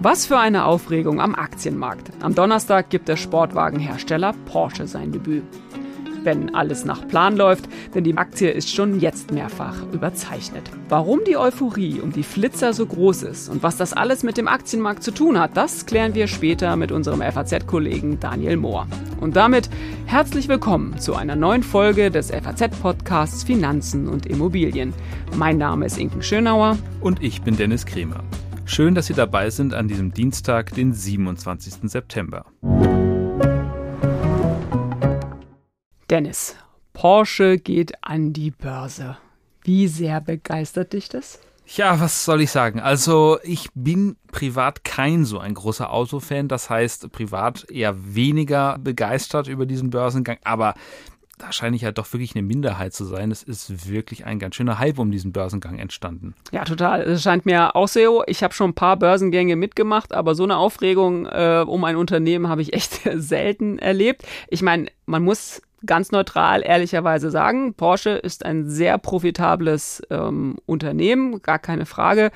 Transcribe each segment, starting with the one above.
Was für eine Aufregung am Aktienmarkt. Am Donnerstag gibt der Sportwagenhersteller Porsche sein Debüt. Wenn alles nach Plan läuft, denn die Aktie ist schon jetzt mehrfach überzeichnet. Warum die Euphorie um die Flitzer so groß ist und was das alles mit dem Aktienmarkt zu tun hat, das klären wir später mit unserem FAZ-Kollegen Daniel Mohr. Und damit herzlich willkommen zu einer neuen Folge des FAZ-Podcasts Finanzen und Immobilien. Mein Name ist Inken Schönauer. Und ich bin Dennis Kremer. Schön, dass Sie dabei sind an diesem Dienstag, den 27. September. Dennis, Porsche geht an die Börse. Wie sehr begeistert dich das? Ja, was soll ich sagen? Also ich bin privat kein so ein großer Autofan, das heißt privat eher weniger begeistert über diesen Börsengang, aber da scheine ich ja doch wirklich eine Minderheit zu sein. Es ist wirklich ein ganz schöner Hype um diesen Börsengang entstanden. Ja, total. Es scheint mir auch so. Ich habe schon ein paar Börsengänge mitgemacht, aber so eine Aufregung äh, um ein Unternehmen habe ich echt selten erlebt. Ich meine, man muss ganz neutral ehrlicherweise sagen, Porsche ist ein sehr profitables ähm, Unternehmen, gar keine Frage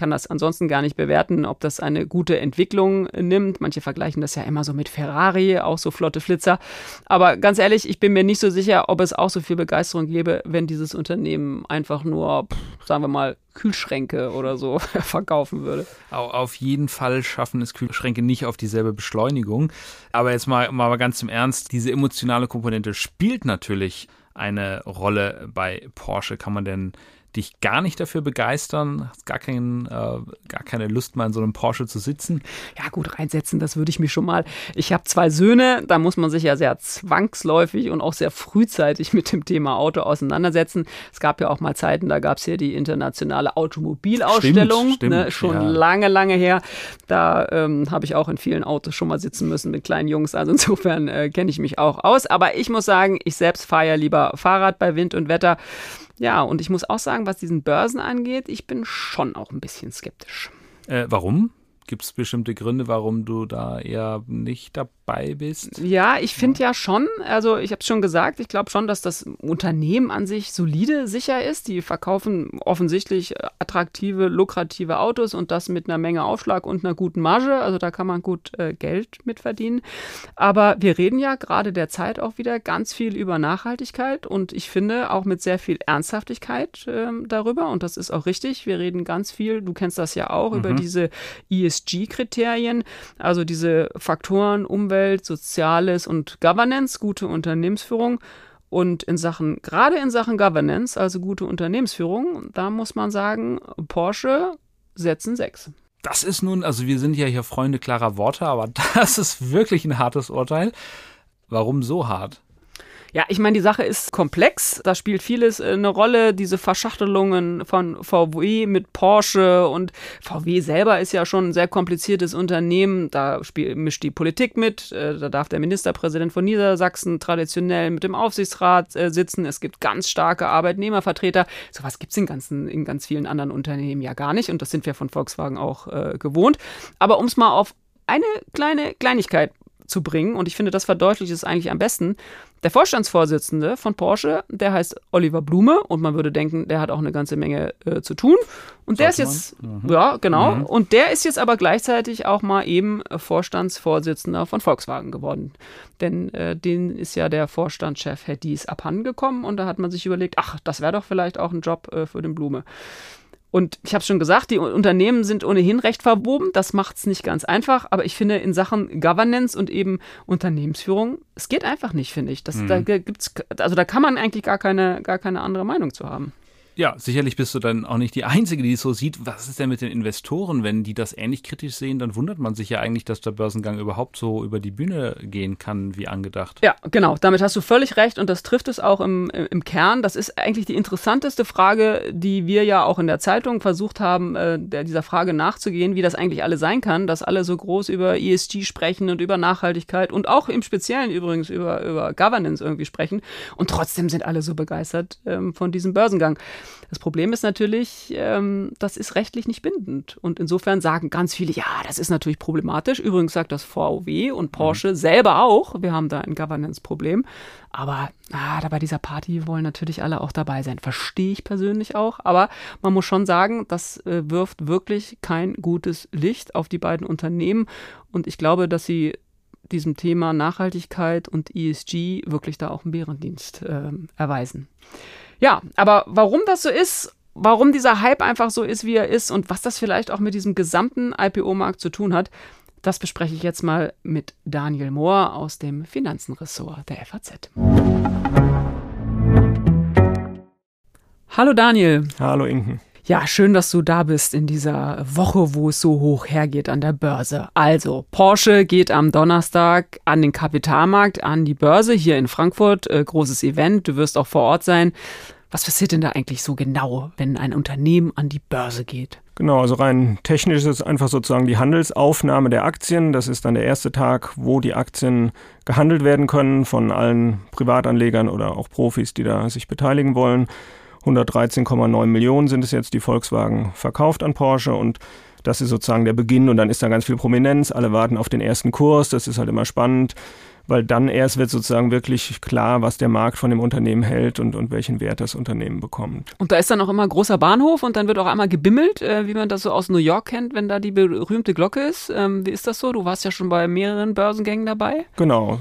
kann das ansonsten gar nicht bewerten, ob das eine gute Entwicklung nimmt. Manche vergleichen das ja immer so mit Ferrari, auch so flotte Flitzer. Aber ganz ehrlich, ich bin mir nicht so sicher, ob es auch so viel Begeisterung gäbe, wenn dieses Unternehmen einfach nur, sagen wir mal, Kühlschränke oder so verkaufen würde. Auf jeden Fall schaffen es Kühlschränke nicht auf dieselbe Beschleunigung. Aber jetzt mal, mal ganz im Ernst, diese emotionale Komponente spielt natürlich eine Rolle bei Porsche. Kann man denn dich gar nicht dafür begeistern, hast gar, kein, äh, gar keine Lust mal in so einem Porsche zu sitzen? Ja gut, reinsetzen, das würde ich mich schon mal. Ich habe zwei Söhne, da muss man sich ja sehr zwangsläufig und auch sehr frühzeitig mit dem Thema Auto auseinandersetzen. Es gab ja auch mal Zeiten, da gab es hier die internationale Automobilausstellung, stimmt, ne, stimmt, schon ja. lange, lange her. Da ähm, habe ich auch in vielen Autos schon mal sitzen müssen mit kleinen Jungs, also insofern äh, kenne ich mich auch aus. Aber ich muss sagen, ich selbst fahre ja lieber Fahrrad bei Wind und Wetter. Ja, und ich muss auch sagen, was diesen Börsen angeht, ich bin schon auch ein bisschen skeptisch. Äh, warum? Gibt es bestimmte Gründe, warum du da eher nicht dabei bist? Ja, ich finde ja schon, also ich habe es schon gesagt, ich glaube schon, dass das Unternehmen an sich solide, sicher ist. Die verkaufen offensichtlich attraktive, lukrative Autos und das mit einer Menge Aufschlag und einer guten Marge. Also da kann man gut äh, Geld mit verdienen. Aber wir reden ja gerade derzeit auch wieder ganz viel über Nachhaltigkeit und ich finde auch mit sehr viel Ernsthaftigkeit äh, darüber. Und das ist auch richtig. Wir reden ganz viel, du kennst das ja auch, mhm. über diese ESG-Kriterien, also diese Faktoren Umwelt, Soziales und Governance, gute Unternehmensführung. Und in Sachen, gerade in Sachen Governance, also gute Unternehmensführung, da muss man sagen, Porsche setzen sechs. Das ist nun, also wir sind ja hier Freunde klarer Worte, aber das ist wirklich ein hartes Urteil. Warum so hart? Ja, ich meine, die Sache ist komplex. Da spielt vieles äh, eine Rolle. Diese Verschachtelungen von VW mit Porsche und VW selber ist ja schon ein sehr kompliziertes Unternehmen. Da spiel, mischt die Politik mit. Äh, da darf der Ministerpräsident von Niedersachsen traditionell mit dem Aufsichtsrat äh, sitzen. Es gibt ganz starke Arbeitnehmervertreter. Sowas gibt es in, in ganz vielen anderen Unternehmen ja gar nicht. Und das sind wir von Volkswagen auch äh, gewohnt. Aber um es mal auf eine kleine Kleinigkeit zu bringen, und ich finde, das verdeutlicht es eigentlich am besten. Der Vorstandsvorsitzende von Porsche, der heißt Oliver Blume und man würde denken, der hat auch eine ganze Menge äh, zu tun. Und Sollte der ist jetzt, mhm. ja, genau, mhm. und der ist jetzt aber gleichzeitig auch mal eben Vorstandsvorsitzender von Volkswagen geworden. Denn äh, den ist ja der Vorstandschef Herr Dies abhandengekommen und da hat man sich überlegt, ach, das wäre doch vielleicht auch ein Job äh, für den Blume. Und ich habe schon gesagt, die Unternehmen sind ohnehin recht verwoben. Das macht es nicht ganz einfach. Aber ich finde, in Sachen Governance und eben Unternehmensführung, es geht einfach nicht, finde ich. Das, mhm. Da gibt's, also da kann man eigentlich gar keine, gar keine andere Meinung zu haben. Ja, sicherlich bist du dann auch nicht die Einzige, die es so sieht. Was ist denn mit den Investoren? Wenn die das ähnlich kritisch sehen, dann wundert man sich ja eigentlich, dass der Börsengang überhaupt so über die Bühne gehen kann, wie angedacht. Ja, genau. Damit hast du völlig recht und das trifft es auch im, im Kern. Das ist eigentlich die interessanteste Frage, die wir ja auch in der Zeitung versucht haben, äh, dieser Frage nachzugehen, wie das eigentlich alle sein kann, dass alle so groß über ESG sprechen und über Nachhaltigkeit und auch im Speziellen übrigens über, über Governance irgendwie sprechen und trotzdem sind alle so begeistert ähm, von diesem Börsengang. Das Problem ist natürlich, ähm, das ist rechtlich nicht bindend. Und insofern sagen ganz viele, ja, das ist natürlich problematisch. Übrigens sagt das VW und Porsche mhm. selber auch, wir haben da ein Governance-Problem. Aber ah, da bei dieser Party wollen natürlich alle auch dabei sein. Verstehe ich persönlich auch. Aber man muss schon sagen, das äh, wirft wirklich kein gutes Licht auf die beiden Unternehmen. Und ich glaube, dass sie diesem Thema Nachhaltigkeit und ESG wirklich da auch einen Bärendienst äh, erweisen. Ja, aber warum das so ist, warum dieser Hype einfach so ist, wie er ist und was das vielleicht auch mit diesem gesamten IPO-Markt zu tun hat, das bespreche ich jetzt mal mit Daniel Mohr aus dem Finanzenressort der FAZ. Hallo Daniel. Hallo Inken. Ja, schön, dass du da bist in dieser Woche, wo es so hoch hergeht an der Börse. Also, Porsche geht am Donnerstag an den Kapitalmarkt, an die Börse hier in Frankfurt. Äh, großes Event, du wirst auch vor Ort sein. Was passiert denn da eigentlich so genau, wenn ein Unternehmen an die Börse geht? Genau, also rein technisch ist es einfach sozusagen die Handelsaufnahme der Aktien. Das ist dann der erste Tag, wo die Aktien gehandelt werden können von allen Privatanlegern oder auch Profis, die da sich beteiligen wollen. 113,9 Millionen sind es jetzt, die Volkswagen verkauft an Porsche und das ist sozusagen der Beginn und dann ist da ganz viel Prominenz. Alle warten auf den ersten Kurs, das ist halt immer spannend weil dann erst wird sozusagen wirklich klar, was der Markt von dem Unternehmen hält und, und welchen Wert das Unternehmen bekommt. Und da ist dann auch immer großer Bahnhof und dann wird auch einmal gebimmelt, äh, wie man das so aus New York kennt, wenn da die berühmte Glocke ist. Ähm, wie ist das so? Du warst ja schon bei mehreren Börsengängen dabei. Genau.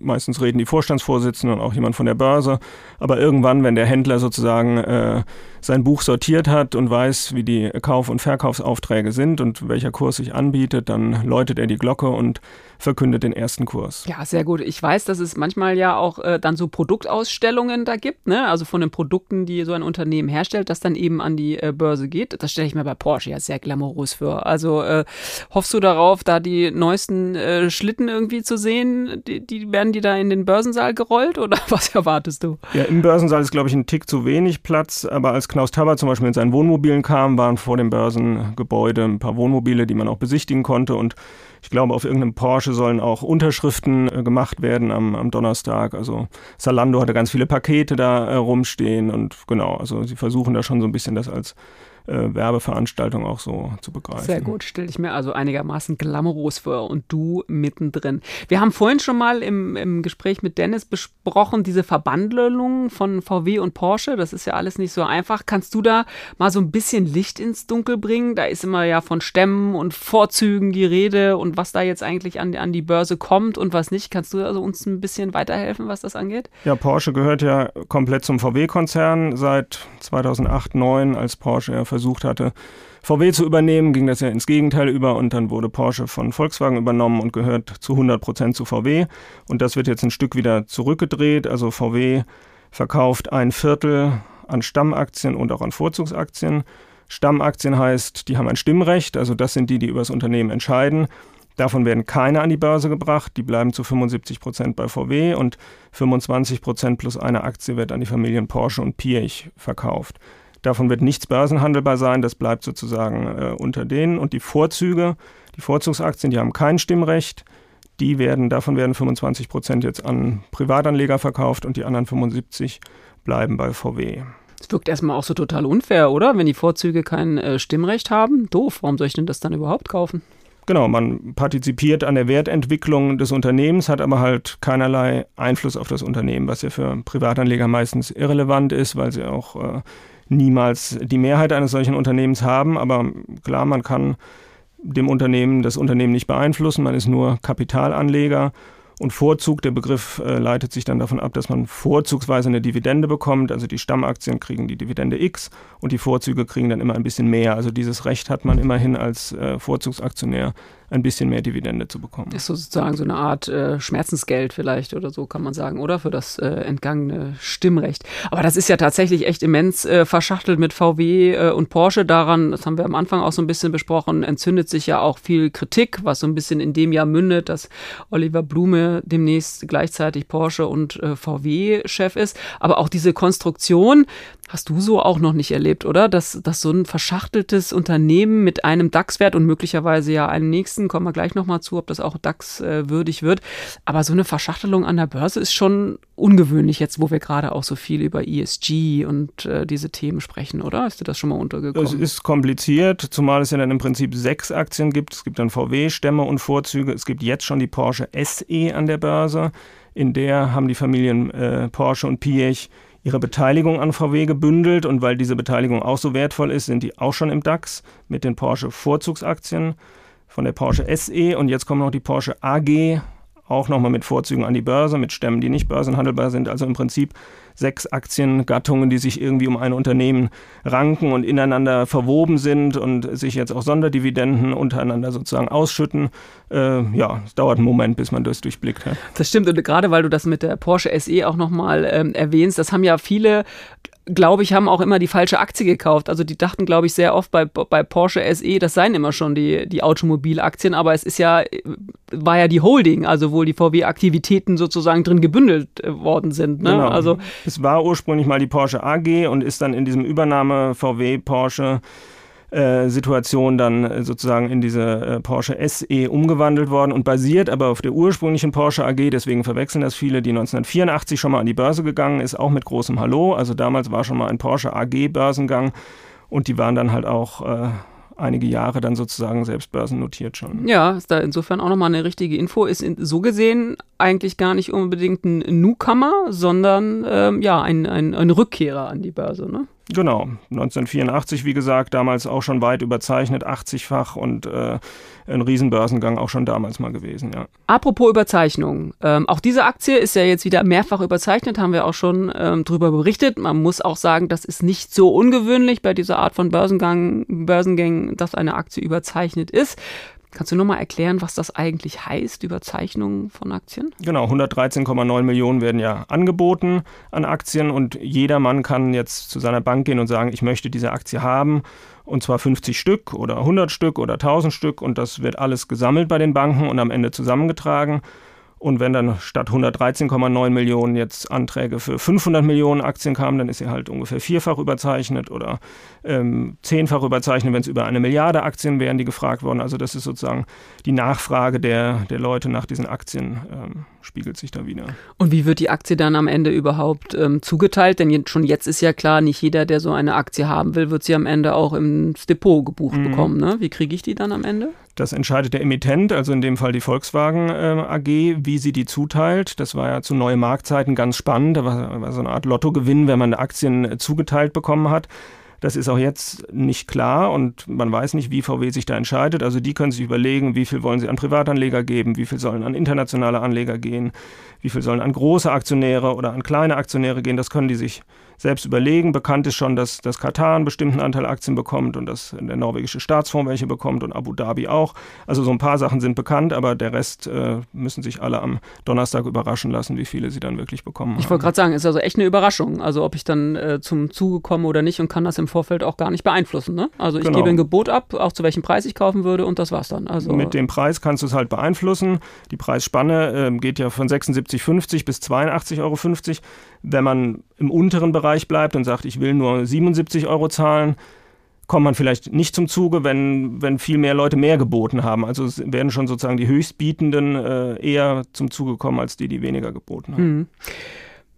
Meistens reden die Vorstandsvorsitzenden und auch jemand von der Börse. Aber irgendwann, wenn der Händler sozusagen äh, sein Buch sortiert hat und weiß, wie die Kauf- und Verkaufsaufträge sind und welcher Kurs sich anbietet, dann läutet er die Glocke und verkündet den ersten Kurs. Ja, sehr gut. Ich weiß, dass es manchmal ja auch äh, dann so Produktausstellungen da gibt, ne? also von den Produkten, die so ein Unternehmen herstellt, das dann eben an die äh, Börse geht. Das stelle ich mir bei Porsche ja sehr glamourös vor. Also äh, hoffst du darauf, da die neuesten äh, Schlitten irgendwie zu sehen? Die, die, werden die da in den Börsensaal gerollt oder was erwartest du? Ja, im Börsensaal ist, glaube ich, ein Tick zu wenig Platz, aber als Knaus Taber zum Beispiel mit seinen Wohnmobilen kam, waren vor dem Börsengebäude ein paar Wohnmobile, die man auch besichtigen konnte und ich glaube, auf irgendeinem Porsche sollen auch Unterschriften äh, gemacht werden am, am Donnerstag. Also Salando hatte ganz viele Pakete da äh, rumstehen und genau, also sie versuchen da schon so ein bisschen das als äh, Werbeveranstaltung auch so zu begreifen. Sehr gut, stelle ich mir also einigermaßen glamourös vor und du mittendrin. Wir haben vorhin schon mal im, im Gespräch mit Dennis besprochen, diese Verbandelung von VW und Porsche, das ist ja alles nicht so einfach. Kannst du da mal so ein bisschen Licht ins Dunkel bringen? Da ist immer ja von Stämmen und Vorzügen die Rede und was da jetzt eigentlich an, an die Börse kommt und was nicht. Kannst du also uns ein bisschen weiterhelfen, was das angeht? Ja, Porsche gehört ja komplett zum VW-Konzern seit 2008, 2009, als Porsche ja versucht hatte, VW zu übernehmen, ging das ja ins Gegenteil über und dann wurde Porsche von Volkswagen übernommen und gehört zu 100 Prozent zu VW. Und das wird jetzt ein Stück wieder zurückgedreht. Also VW verkauft ein Viertel an Stammaktien und auch an Vorzugsaktien. Stammaktien heißt, die haben ein Stimmrecht, also das sind die, die über das Unternehmen entscheiden. Davon werden keine an die Börse gebracht, die bleiben zu 75 Prozent bei VW und 25 Prozent plus eine Aktie wird an die Familien Porsche und Piech verkauft. Davon wird nichts börsenhandelbar sein, das bleibt sozusagen äh, unter denen. Und die Vorzüge, die Vorzugsaktien, die haben kein Stimmrecht. Die werden, davon werden 25 Prozent jetzt an Privatanleger verkauft und die anderen 75 bleiben bei VW. Das wirkt erstmal auch so total unfair, oder? Wenn die Vorzüge kein äh, Stimmrecht haben. Doof, warum soll ich denn das dann überhaupt kaufen? Genau, man partizipiert an der Wertentwicklung des Unternehmens, hat aber halt keinerlei Einfluss auf das Unternehmen, was ja für Privatanleger meistens irrelevant ist, weil sie auch äh, niemals die Mehrheit eines solchen Unternehmens haben. Aber klar, man kann dem Unternehmen das Unternehmen nicht beeinflussen, man ist nur Kapitalanleger. Und Vorzug, der Begriff äh, leitet sich dann davon ab, dass man vorzugsweise eine Dividende bekommt. Also die Stammaktien kriegen die Dividende X und die Vorzüge kriegen dann immer ein bisschen mehr. Also dieses Recht hat man immerhin als äh, Vorzugsaktionär ein bisschen mehr Dividende zu bekommen. Ist sozusagen so eine Art äh, Schmerzensgeld vielleicht oder so kann man sagen, oder? Für das äh, entgangene Stimmrecht. Aber das ist ja tatsächlich echt immens äh, verschachtelt mit VW äh, und Porsche. Daran, das haben wir am Anfang auch so ein bisschen besprochen, entzündet sich ja auch viel Kritik, was so ein bisschen in dem Jahr mündet, dass Oliver Blume demnächst gleichzeitig Porsche und äh, VW-Chef ist. Aber auch diese Konstruktion, Hast du so auch noch nicht erlebt, oder? Dass, dass so ein verschachteltes Unternehmen mit einem DAX-Wert und möglicherweise ja einem nächsten Aktien, kommen wir gleich nochmal zu, ob das auch DAX äh, wird. Aber so eine Verschachtelung an der Börse ist schon ungewöhnlich jetzt, wo wir gerade auch so viel über ESG und äh, diese Themen sprechen, oder? Ist dir das schon mal untergekommen? Es ist kompliziert, zumal es ja dann im Prinzip sechs Aktien gibt. Es gibt dann VW, Stämme und Vorzüge. Es gibt jetzt schon die Porsche SE an der Börse. In der haben die Familien äh, Porsche und Piech ihre Beteiligung an VW gebündelt und weil diese Beteiligung auch so wertvoll ist, sind die auch schon im DAX mit den Porsche Vorzugsaktien von der Porsche SE und jetzt kommt noch die Porsche AG, auch nochmal mit Vorzügen an die Börse, mit Stämmen, die nicht börsenhandelbar sind. Also im Prinzip sechs Aktiengattungen, die sich irgendwie um ein Unternehmen ranken und ineinander verwoben sind und sich jetzt auch Sonderdividenden untereinander sozusagen ausschütten. Äh, ja, es dauert einen Moment, bis man das durchblickt hat. Das stimmt und gerade weil du das mit der Porsche SE auch nochmal ähm, erwähnst, das haben ja viele glaube ich, haben auch immer die falsche Aktie gekauft. Also die dachten, glaube ich, sehr oft bei, bei Porsche SE, das seien immer schon die, die Automobilaktien, aber es ist ja, war ja die Holding, also wo die VW-Aktivitäten sozusagen drin gebündelt äh, worden sind. Ne? Genau. Also, es war ursprünglich mal die Porsche AG und ist dann in diesem Übernahme VW Porsche äh, Situation dann äh, sozusagen in diese äh, Porsche SE umgewandelt worden und basiert aber auf der ursprünglichen Porsche AG, deswegen verwechseln das viele, die 1984 schon mal an die Börse gegangen ist, auch mit großem Hallo. Also damals war schon mal ein Porsche AG Börsengang und die waren dann halt auch äh, einige Jahre dann sozusagen selbst börsennotiert schon. Ja, ist da insofern auch nochmal eine richtige Info. Ist in, so gesehen eigentlich gar nicht unbedingt ein Newcomer, sondern ähm, ja, ein, ein, ein Rückkehrer an die Börse, ne? Genau, 1984, wie gesagt, damals auch schon weit überzeichnet, 80-fach und äh, ein Riesenbörsengang auch schon damals mal gewesen, ja. Apropos Überzeichnung, ähm, auch diese Aktie ist ja jetzt wieder mehrfach überzeichnet, haben wir auch schon ähm, drüber berichtet. Man muss auch sagen, das ist nicht so ungewöhnlich bei dieser Art von Börsengang, Börsengängen, dass eine Aktie überzeichnet ist. Kannst du nochmal erklären, was das eigentlich heißt, Überzeichnung von Aktien? Genau, 113,9 Millionen werden ja angeboten an Aktien und jeder Mann kann jetzt zu seiner Bank gehen und sagen, ich möchte diese Aktie haben und zwar 50 Stück oder 100 Stück oder 1000 Stück und das wird alles gesammelt bei den Banken und am Ende zusammengetragen und wenn dann statt 113,9 Millionen jetzt Anträge für 500 Millionen Aktien kamen, dann ist sie halt ungefähr vierfach überzeichnet oder ähm, zehnfach überzeichnet, wenn es über eine Milliarde Aktien wären, die gefragt wurden. Also das ist sozusagen die Nachfrage der, der Leute nach diesen Aktien ähm, spiegelt sich da wieder. Und wie wird die Aktie dann am Ende überhaupt ähm, zugeteilt? Denn schon jetzt ist ja klar, nicht jeder, der so eine Aktie haben will, wird sie am Ende auch ins Depot gebucht mhm. bekommen. Ne? Wie kriege ich die dann am Ende? Das entscheidet der Emittent, also in dem Fall die Volkswagen äh, AG, wie sie die zuteilt. Das war ja zu neuen Marktzeiten ganz spannend. Da war, war so eine Art Lottogewinn, wenn man Aktien äh, zugeteilt bekommen hat. Das ist auch jetzt nicht klar und man weiß nicht, wie VW sich da entscheidet. Also die können sich überlegen, wie viel wollen sie an Privatanleger geben, wie viel sollen an internationale Anleger gehen, wie viel sollen an große Aktionäre oder an kleine Aktionäre gehen. Das können die sich selbst überlegen. Bekannt ist schon, dass, dass Katar einen bestimmten Anteil Aktien bekommt und dass der norwegische Staatsfonds welche bekommt und Abu Dhabi auch. Also so ein paar Sachen sind bekannt, aber der Rest äh, müssen sich alle am Donnerstag überraschen lassen, wie viele sie dann wirklich bekommen. Ich wollte gerade sagen, ist also echt eine Überraschung. Also ob ich dann äh, zum Zuge komme oder nicht und kann das im Vorfeld auch gar nicht beeinflussen. Ne? Also ich genau. gebe ein Gebot ab, auch zu welchem Preis ich kaufen würde und das war's dann. Also Mit dem Preis kannst du es halt beeinflussen. Die Preisspanne äh, geht ja von 76,50 bis 82,50 Euro. Wenn man im unteren Bereich bleibt und sagt, ich will nur 77 Euro zahlen, kommt man vielleicht nicht zum Zuge, wenn, wenn viel mehr Leute mehr geboten haben. Also es werden schon sozusagen die Höchstbietenden äh, eher zum Zuge kommen als die, die weniger geboten haben. Mhm.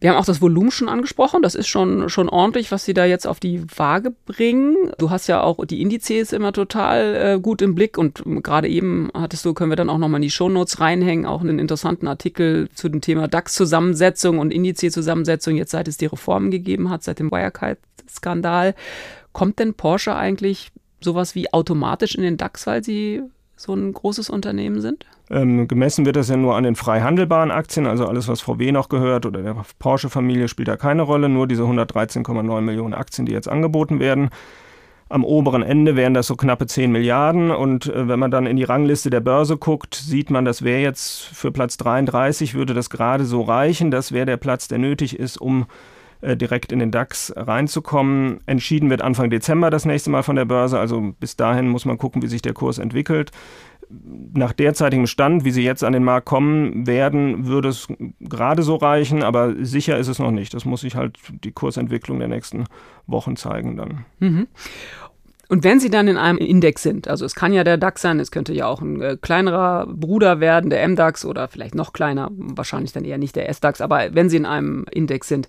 Wir haben auch das Volumen schon angesprochen. Das ist schon, schon ordentlich, was sie da jetzt auf die Waage bringen. Du hast ja auch die Indizes immer total äh, gut im Blick und gerade eben hattest du, können wir dann auch nochmal in die Shownotes reinhängen, auch einen interessanten Artikel zu dem Thema DAX-Zusammensetzung und Indice-Zusammensetzung, jetzt seit es die Reformen gegeben hat, seit dem Wirecard-Skandal. Kommt denn Porsche eigentlich sowas wie automatisch in den DAX, weil sie so ein großes Unternehmen sind? Ähm, gemessen wird das ja nur an den frei handelbaren Aktien, also alles, was VW noch gehört oder der Porsche-Familie spielt da keine Rolle, nur diese 113,9 Millionen Aktien, die jetzt angeboten werden. Am oberen Ende wären das so knappe 10 Milliarden und äh, wenn man dann in die Rangliste der Börse guckt, sieht man, das wäre jetzt für Platz 33, würde das gerade so reichen. Das wäre der Platz, der nötig ist, um äh, direkt in den DAX reinzukommen. Entschieden wird Anfang Dezember das nächste Mal von der Börse, also bis dahin muss man gucken, wie sich der Kurs entwickelt. Nach derzeitigem Stand, wie sie jetzt an den Markt kommen werden, würde es gerade so reichen, aber sicher ist es noch nicht. Das muss sich halt die Kursentwicklung der nächsten Wochen zeigen dann. Mhm. Und wenn Sie dann in einem Index sind, also es kann ja der DAX sein, es könnte ja auch ein äh, kleinerer Bruder werden, der MDAX oder vielleicht noch kleiner, wahrscheinlich dann eher nicht der SDAX, aber wenn Sie in einem Index sind,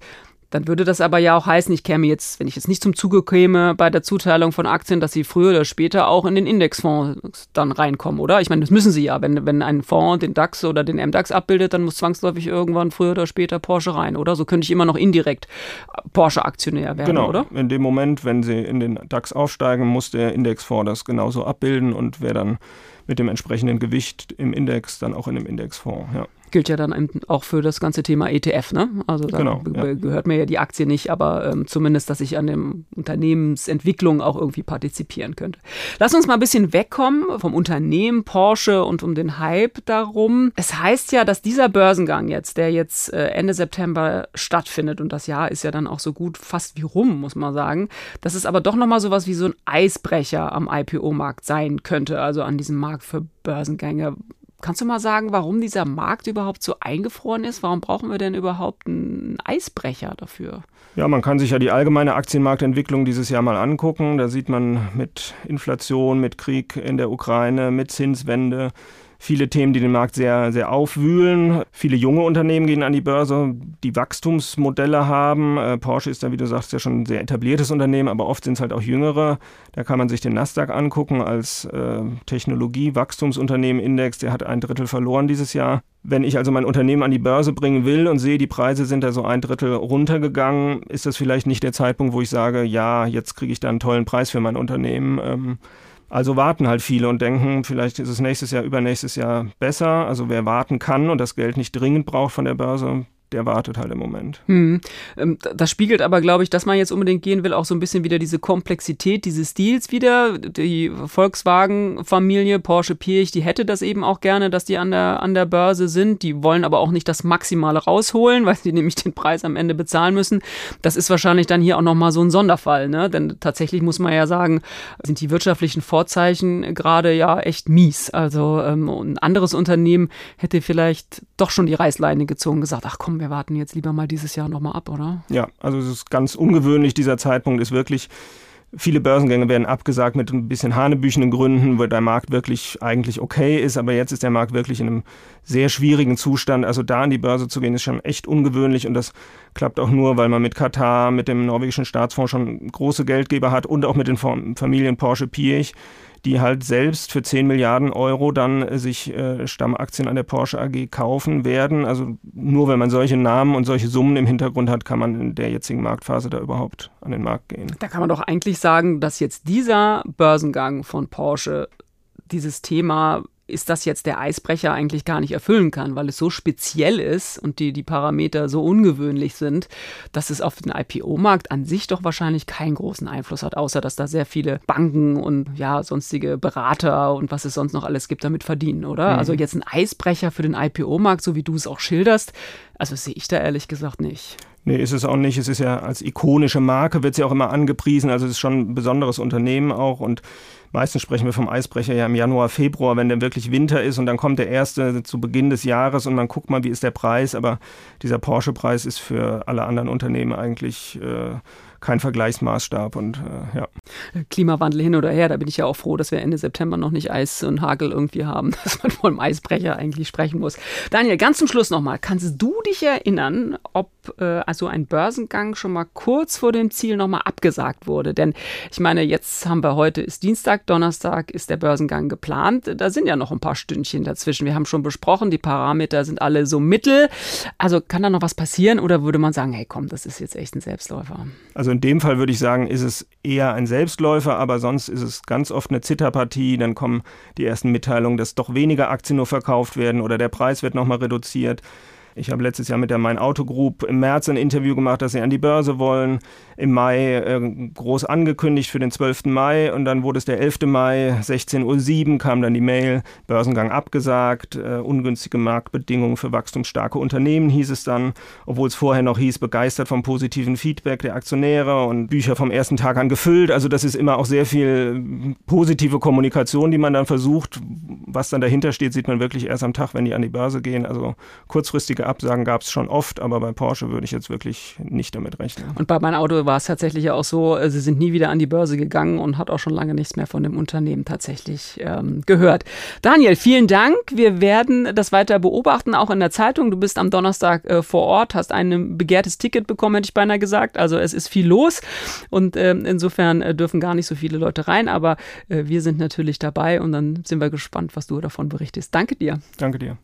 dann würde das aber ja auch heißen, ich käme jetzt, wenn ich jetzt nicht zum Zuge käme bei der Zuteilung von Aktien, dass sie früher oder später auch in den Indexfonds dann reinkommen, oder? Ich meine, das müssen sie ja. Wenn, wenn ein Fonds den DAX oder den MDAX abbildet, dann muss zwangsläufig irgendwann früher oder später Porsche rein, oder? So könnte ich immer noch indirekt Porsche-Aktionär werden, genau. oder? In dem Moment, wenn sie in den DAX aufsteigen, muss der Indexfonds das genauso abbilden und wer dann mit dem entsprechenden Gewicht im Index dann auch in dem Indexfonds, ja gilt ja dann auch für das ganze Thema ETF, ne? Also da genau, ja. gehört mir ja die Aktie nicht, aber ähm, zumindest, dass ich an dem Unternehmensentwicklung auch irgendwie partizipieren könnte. Lass uns mal ein bisschen wegkommen vom Unternehmen Porsche und um den Hype darum. Es heißt ja, dass dieser Börsengang jetzt, der jetzt äh, Ende September stattfindet und das Jahr ist ja dann auch so gut fast wie rum, muss man sagen, dass es aber doch nochmal sowas wie so ein Eisbrecher am IPO-Markt sein könnte, also an diesem Markt für Börsengänge. Kannst du mal sagen, warum dieser Markt überhaupt so eingefroren ist? Warum brauchen wir denn überhaupt einen Eisbrecher dafür? Ja, man kann sich ja die allgemeine Aktienmarktentwicklung dieses Jahr mal angucken. Da sieht man mit Inflation, mit Krieg in der Ukraine, mit Zinswende, viele Themen, die den Markt sehr, sehr aufwühlen. Viele junge Unternehmen gehen an die Börse, die Wachstumsmodelle haben. Äh, Porsche ist da, wie du sagst, ja schon ein sehr etabliertes Unternehmen, aber oft sind es halt auch jüngere. Da kann man sich den Nasdaq angucken als äh, Technologie-Wachstumsunternehmen-Index. Der hat ein Drittel verloren dieses Jahr. Wenn ich also mein Unternehmen an die Börse bringen will und sehe, die Preise sind da so ein Drittel runtergegangen, ist das vielleicht nicht der Zeitpunkt, wo ich sage, ja, jetzt kriege ich da einen tollen Preis für mein Unternehmen. Ähm, also warten halt viele und denken, vielleicht ist es nächstes Jahr, übernächstes Jahr besser. Also wer warten kann und das Geld nicht dringend braucht von der Börse, der wartet halt im Moment. Hm. Ähm, das spiegelt aber, glaube ich, dass man jetzt unbedingt gehen will, auch so ein bisschen wieder diese Komplexität dieses Stils wieder. Die Volkswagen-Familie, Porsche Pirch, die hätte das eben auch gerne, dass die an der, an der Börse sind. Die wollen aber auch nicht das Maximale rausholen, weil sie nämlich den Preis am Ende bezahlen müssen. Das ist wahrscheinlich dann hier auch nochmal so ein Sonderfall, ne? Denn tatsächlich muss man ja sagen, sind die wirtschaftlichen Vorzeichen gerade ja echt mies. Also ähm, ein anderes Unternehmen hätte vielleicht doch schon die Reißleine gezogen gesagt, ach komm, wir warten jetzt lieber mal dieses Jahr nochmal ab, oder? Ja, also es ist ganz ungewöhnlich. Dieser Zeitpunkt ist wirklich Viele Börsengänge werden abgesagt mit ein bisschen hanebüchenden Gründen, weil der Markt wirklich eigentlich okay ist, aber jetzt ist der Markt wirklich in einem sehr schwierigen Zustand. Also da an die Börse zu gehen, ist schon echt ungewöhnlich und das klappt auch nur, weil man mit Katar, mit dem norwegischen Staatsfonds schon große Geldgeber hat und auch mit den Familien Porsche Piech die halt selbst für 10 Milliarden Euro dann äh, sich äh, Stammaktien an der Porsche AG kaufen werden. Also nur wenn man solche Namen und solche Summen im Hintergrund hat, kann man in der jetzigen Marktphase da überhaupt an den Markt gehen. Da kann man doch eigentlich sagen, dass jetzt dieser Börsengang von Porsche dieses Thema ist das jetzt der Eisbrecher eigentlich gar nicht erfüllen kann, weil es so speziell ist und die, die Parameter so ungewöhnlich sind, dass es auf den IPO-Markt an sich doch wahrscheinlich keinen großen Einfluss hat, außer dass da sehr viele Banken und ja, sonstige Berater und was es sonst noch alles gibt, damit verdienen, oder? Mhm. Also jetzt ein Eisbrecher für den IPO-Markt, so wie du es auch schilderst, also sehe ich da ehrlich gesagt nicht. Nee, ist es auch nicht. Es ist ja als ikonische Marke, wird sie auch immer angepriesen. Also es ist schon ein besonderes Unternehmen auch und Meistens sprechen wir vom Eisbrecher ja im Januar, Februar, wenn dann wirklich Winter ist und dann kommt der erste zu Beginn des Jahres und man guckt mal, wie ist der Preis. Aber dieser Porsche-Preis ist für alle anderen Unternehmen eigentlich äh, kein Vergleichsmaßstab und äh, ja. Klimawandel hin oder her, da bin ich ja auch froh, dass wir Ende September noch nicht Eis und Hagel irgendwie haben, dass man von einem Eisbrecher eigentlich sprechen muss. Daniel, ganz zum Schluss nochmal, kannst du dich erinnern, ob äh, also ein Börsengang schon mal kurz vor dem Ziel nochmal abgesagt wurde? Denn ich meine, jetzt haben wir heute ist Dienstag, Donnerstag ist der Börsengang geplant. Da sind ja noch ein paar Stündchen dazwischen. Wir haben schon besprochen, die Parameter sind alle so mittel. Also kann da noch was passieren oder würde man sagen, hey komm, das ist jetzt echt ein Selbstläufer? Also in dem Fall würde ich sagen, ist es eher ein Selbstläufer, aber sonst ist es ganz oft eine Zitterpartie. Dann kommen die ersten Mitteilungen, dass doch weniger Aktien nur verkauft werden oder der Preis wird nochmal reduziert. Ich habe letztes Jahr mit der Mein Auto Group im März ein Interview gemacht, dass sie an die Börse wollen. Im Mai äh, groß angekündigt für den 12. Mai und dann wurde es der 11. Mai, 16.07 Uhr kam dann die Mail, Börsengang abgesagt, äh, ungünstige Marktbedingungen für wachstumsstarke Unternehmen hieß es dann, obwohl es vorher noch hieß, begeistert vom positiven Feedback der Aktionäre und Bücher vom ersten Tag an gefüllt. Also das ist immer auch sehr viel positive Kommunikation, die man dann versucht. Was dann dahinter steht, sieht man wirklich erst am Tag, wenn die an die Börse gehen. Also kurzfristige Einige Absagen gab es schon oft, aber bei Porsche würde ich jetzt wirklich nicht damit rechnen. Und bei meinem Auto war es tatsächlich auch so, äh, sie sind nie wieder an die Börse gegangen und hat auch schon lange nichts mehr von dem Unternehmen tatsächlich ähm, gehört. Daniel, vielen Dank. Wir werden das weiter beobachten, auch in der Zeitung. Du bist am Donnerstag äh, vor Ort, hast ein begehrtes Ticket bekommen, hätte ich beinahe gesagt. Also es ist viel los und äh, insofern äh, dürfen gar nicht so viele Leute rein, aber äh, wir sind natürlich dabei und dann sind wir gespannt, was du davon berichtest. Danke dir. Danke dir.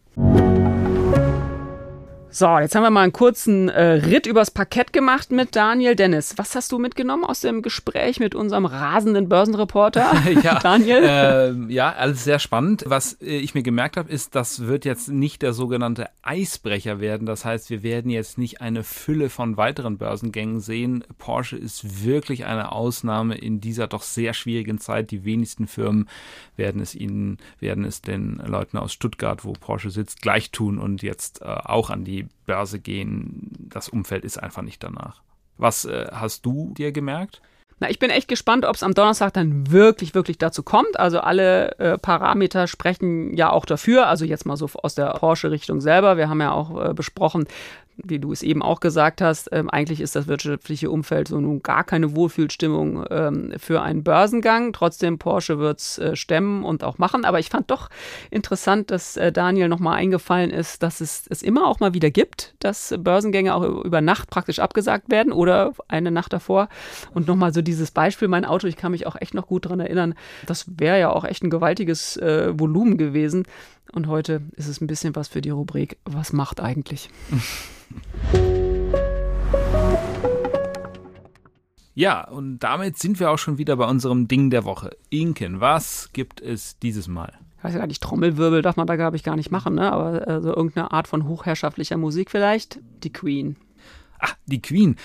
So, jetzt haben wir mal einen kurzen äh, Ritt übers Parkett gemacht mit Daniel Dennis. Was hast du mitgenommen aus dem Gespräch mit unserem rasenden Börsenreporter ja, Daniel? Äh, ja, alles sehr spannend. Was äh, ich mir gemerkt habe, ist, das wird jetzt nicht der sogenannte Eisbrecher werden. Das heißt, wir werden jetzt nicht eine Fülle von weiteren Börsengängen sehen. Porsche ist wirklich eine Ausnahme in dieser doch sehr schwierigen Zeit. Die wenigsten Firmen werden es ihnen, werden es den Leuten aus Stuttgart, wo Porsche sitzt, gleich tun und jetzt äh, auch an die Börse gehen. Das Umfeld ist einfach nicht danach. Was äh, hast du dir gemerkt? Na, ich bin echt gespannt, ob es am Donnerstag dann wirklich, wirklich dazu kommt. Also alle äh, Parameter sprechen ja auch dafür. Also jetzt mal so aus der Porsche-Richtung selber. Wir haben ja auch äh, besprochen, wie du es eben auch gesagt hast, ähm, eigentlich ist das wirtschaftliche Umfeld so nun gar keine Wohlfühlstimmung ähm, für einen Börsengang. Trotzdem, Porsche wird es äh, stemmen und auch machen. Aber ich fand doch interessant, dass äh, Daniel nochmal eingefallen ist, dass es es immer auch mal wieder gibt, dass Börsengänge auch über Nacht praktisch abgesagt werden oder eine Nacht davor. Und nochmal so dieses Beispiel, mein Auto, ich kann mich auch echt noch gut daran erinnern, das wäre ja auch echt ein gewaltiges äh, Volumen gewesen. Und heute ist es ein bisschen was für die Rubrik, was macht eigentlich? Ja, und damit sind wir auch schon wieder bei unserem Ding der Woche. Inken, was gibt es dieses Mal? Ich weiß gar nicht, Trommelwirbel darf man da, glaube ich, gar nicht machen, ne? aber also irgendeine Art von hochherrschaftlicher Musik vielleicht. Die Queen. Ach, die Queen.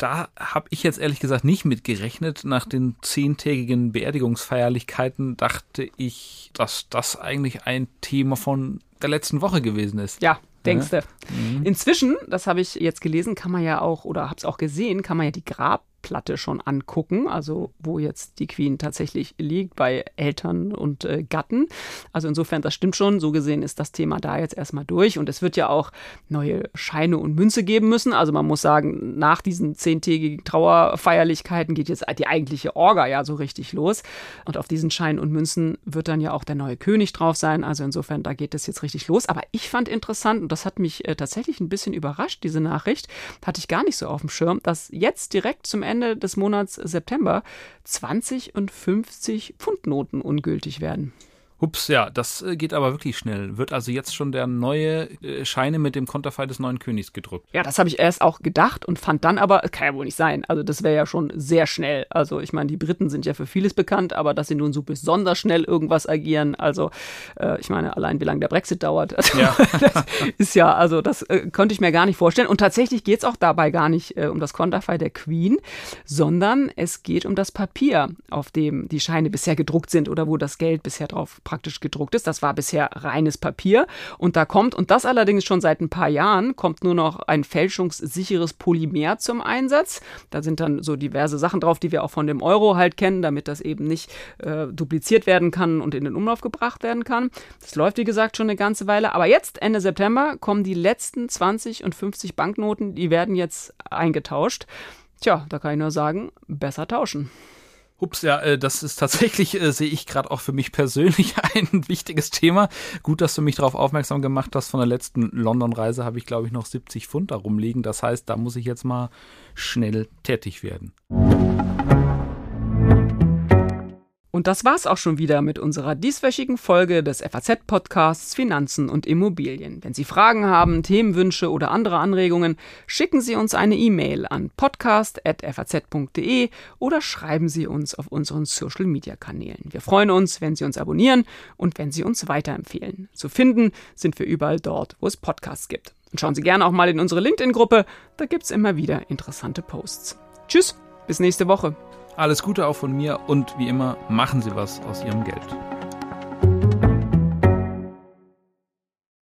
Da habe ich jetzt ehrlich gesagt nicht mit gerechnet. Nach den zehntägigen Beerdigungsfeierlichkeiten dachte ich, dass das eigentlich ein Thema von der letzten Woche gewesen ist. Ja, denkst du. Mhm. Inzwischen, das habe ich jetzt gelesen, kann man ja auch, oder habe es auch gesehen, kann man ja die Grab Platte schon angucken, also wo jetzt die Queen tatsächlich liegt bei Eltern und äh, Gatten. Also insofern, das stimmt schon. So gesehen ist das Thema da jetzt erstmal durch und es wird ja auch neue Scheine und Münze geben müssen. Also man muss sagen, nach diesen zehntägigen Trauerfeierlichkeiten geht jetzt die eigentliche Orga ja so richtig los und auf diesen Scheinen und Münzen wird dann ja auch der neue König drauf sein. Also insofern, da geht es jetzt richtig los. Aber ich fand interessant und das hat mich äh, tatsächlich ein bisschen überrascht, diese Nachricht, hatte ich gar nicht so auf dem Schirm, dass jetzt direkt zum Ende des Monats September 20 und 50 Pfundnoten ungültig werden. Hups, ja, das äh, geht aber wirklich schnell. Wird also jetzt schon der neue äh, Scheine mit dem Konterfei des neuen Königs gedrückt? Ja, das habe ich erst auch gedacht und fand dann aber, kann ja wohl nicht sein. Also das wäre ja schon sehr schnell. Also ich meine, die Briten sind ja für vieles bekannt, aber dass sie nun so besonders schnell irgendwas agieren, also äh, ich meine, allein wie lange der Brexit dauert, also, ja. das ist ja, also das äh, konnte ich mir gar nicht vorstellen. Und tatsächlich geht es auch dabei gar nicht äh, um das Konterfei der Queen, sondern es geht um das Papier, auf dem die Scheine bisher gedruckt sind oder wo das Geld bisher drauf praktisch gedruckt ist. Das war bisher reines Papier. Und da kommt, und das allerdings schon seit ein paar Jahren, kommt nur noch ein fälschungssicheres Polymer zum Einsatz. Da sind dann so diverse Sachen drauf, die wir auch von dem Euro halt kennen, damit das eben nicht äh, dupliziert werden kann und in den Umlauf gebracht werden kann. Das läuft, wie gesagt, schon eine ganze Weile. Aber jetzt, Ende September, kommen die letzten 20 und 50 Banknoten, die werden jetzt eingetauscht. Tja, da kann ich nur sagen, besser tauschen. Ups, ja, äh, das ist tatsächlich, äh, sehe ich gerade auch für mich persönlich ein wichtiges Thema. Gut, dass du mich darauf aufmerksam gemacht hast. Von der letzten London-Reise habe ich, glaube ich, noch 70 Pfund da rumliegen. Das heißt, da muss ich jetzt mal schnell tätig werden. Und das war's auch schon wieder mit unserer dieswöchigen Folge des FAZ-Podcasts Finanzen und Immobilien. Wenn Sie Fragen haben, Themenwünsche oder andere Anregungen, schicken Sie uns eine E-Mail an podcast.faz.de oder schreiben Sie uns auf unseren Social-Media-Kanälen. Wir freuen uns, wenn Sie uns abonnieren und wenn Sie uns weiterempfehlen. Zu finden sind wir überall dort, wo es Podcasts gibt. Und schauen Sie gerne auch mal in unsere LinkedIn-Gruppe, da gibt's immer wieder interessante Posts. Tschüss, bis nächste Woche. Alles Gute auch von mir und wie immer, machen Sie was aus Ihrem Geld.